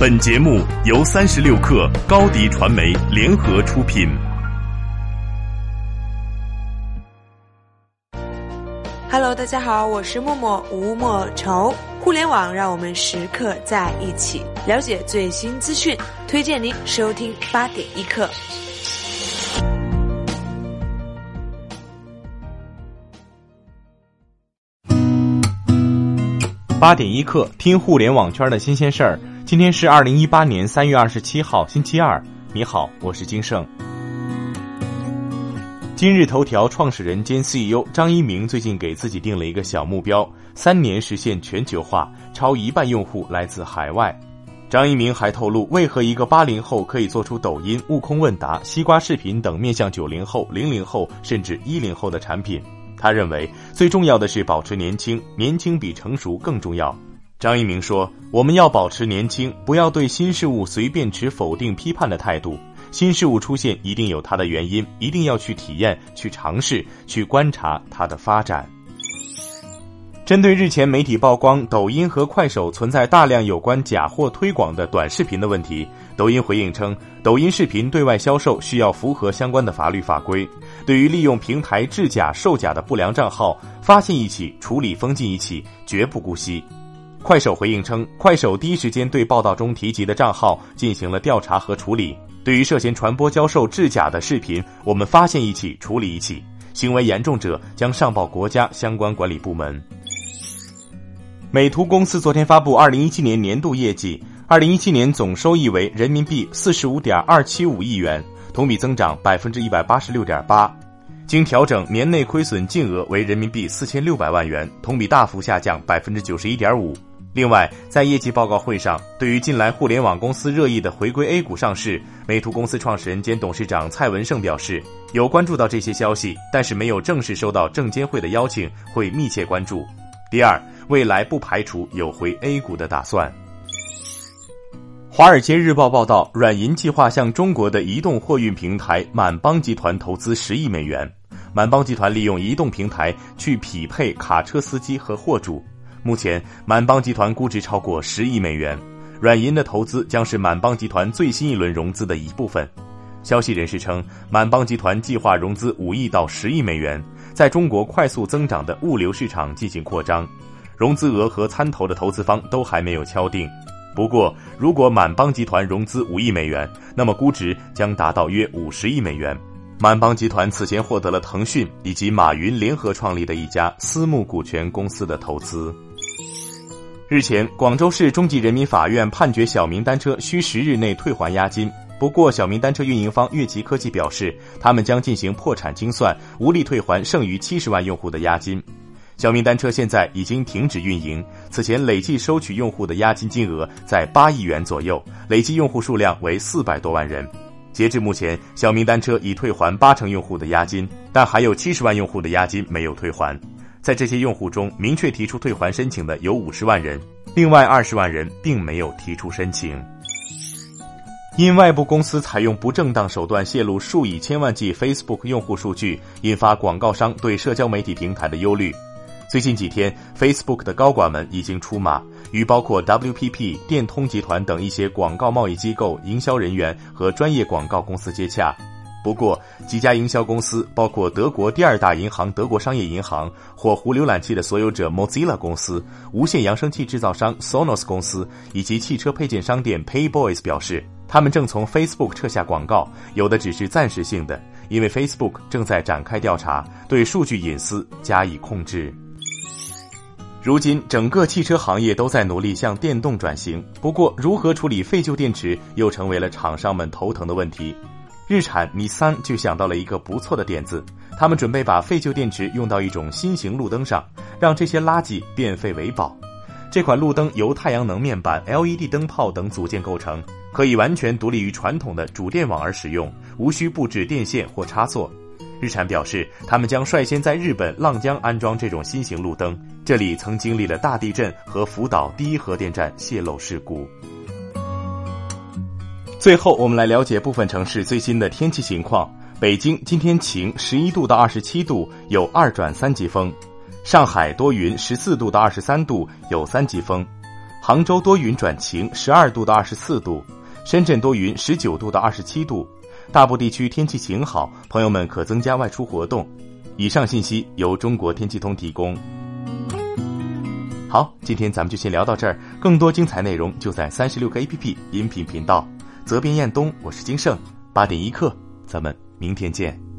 本节目由三十六克高低传媒联合出品。Hello，大家好，我是默默吴莫愁。互联网让我们时刻在一起，了解最新资讯，推荐您收听八点一刻。八点一刻，听互联网圈的新鲜事儿。今天是二零一八年三月二十七号，星期二。你好，我是金盛。今日头条创始人兼 CEO 张一鸣最近给自己定了一个小目标：三年实现全球化，超一半用户来自海外。张一鸣还透露，为何一个八零后可以做出抖音、悟空问答、西瓜视频等面向九零后、零零后甚至一零后的产品。他认为最重要的是保持年轻，年轻比成熟更重要。张一鸣说：“我们要保持年轻，不要对新事物随便持否定、批判的态度。新事物出现一定有它的原因，一定要去体验、去尝试、去观察它的发展。”针对日前媒体曝光抖音和快手存在大量有关假货推广的短视频的问题，抖音回应称，抖音视频对外销售需要符合相关的法律法规。对于利用平台制假售假的不良账号，发现一起处理封禁一起，绝不姑息。快手回应称，快手第一时间对报道中提及的账号进行了调查和处理。对于涉嫌传播教授制假的视频，我们发现一起处理一起，行为严重者将上报国家相关管理部门。美图公司昨天发布二零一七年年度业绩，二零一七年总收益为人民币四十五点二七五亿元。同比增长百分之一百八十六点八，经调整年内亏损净额为人民币四千六百万元，同比大幅下降百分之九十一点五。另外，在业绩报告会上，对于近来互联网公司热议的回归 A 股上市，美图公司创始人兼董事长蔡文胜表示，有关注到这些消息，但是没有正式收到证监会的邀请，会密切关注。第二，未来不排除有回 A 股的打算。华尔街日报报道，软银计划向中国的移动货运平台满帮集团投资十亿美元。满帮集团利用移动平台去匹配卡车司机和货主。目前，满帮集团估值超过十亿美元。软银的投资将是满帮集团最新一轮融资的一部分。消息人士称，满帮集团计划融资五亿到十亿美元，在中国快速增长的物流市场进行扩张。融资额和参投的投资方都还没有敲定。不过，如果满帮集团融资五亿美元，那么估值将达到约五十亿美元。满帮集团此前获得了腾讯以及马云联合创立的一家私募股权公司的投资。日前，广州市中级人民法院判决小明单车需十日内退还押金。不过，小明单车运营方悦旗科技表示，他们将进行破产清算，无力退还剩余七十万用户的押金。小明单车现在已经停止运营，此前累计收取用户的押金金额在八亿元左右，累计用户数量为四百多万人。截至目前，小明单车已退还八成用户的押金，但还有七十万用户的押金没有退还。在这些用户中，明确提出退还申请的有五十万人，另外二十万人并没有提出申请。因外部公司采用不正当手段泄露数以千万计 Facebook 用户数据，引发广告商对社交媒体平台的忧虑。最近几天，Facebook 的高管们已经出马，与包括 WPP、电通集团等一些广告贸易机构、营销人员和专业广告公司接洽。不过，几家营销公司，包括德国第二大银行德国商业银行、火狐浏览器的所有者 Mozilla 公司、无线扬声器制造商 Sonos 公司以及汽车配件商店 Payboys 表示，他们正从 Facebook 撤下广告，有的只是暂时性的，因为 Facebook 正在展开调查，对数据隐私加以控制。如今，整个汽车行业都在努力向电动转型。不过，如何处理废旧电池又成为了厂商们头疼的问题。日产、米三就想到了一个不错的点子，他们准备把废旧电池用到一种新型路灯上，让这些垃圾变废为宝。这款路灯由太阳能面板、LED 灯泡等组件构成，可以完全独立于传统的主电网而使用，无需布置电线或插座。日产表示，他们将率先在日本浪江安装这种新型路灯。这里曾经历了大地震和福岛第一核电站泄漏事故。最后，我们来了解部分城市最新的天气情况。北京今天晴，十一度到二十七度，有二转三级风；上海多云，十四度到二十三度，有三级风；杭州多云转晴，十二度到二十四度；深圳多云，十九度到二十七度。大部地区天气晴好，朋友们可增加外出活动。以上信息由中国天气通提供。好，今天咱们就先聊到这儿，更多精彩内容就在三十六课 APP 音频频道。责编：彦东，我是金盛，八点一刻，咱们明天见。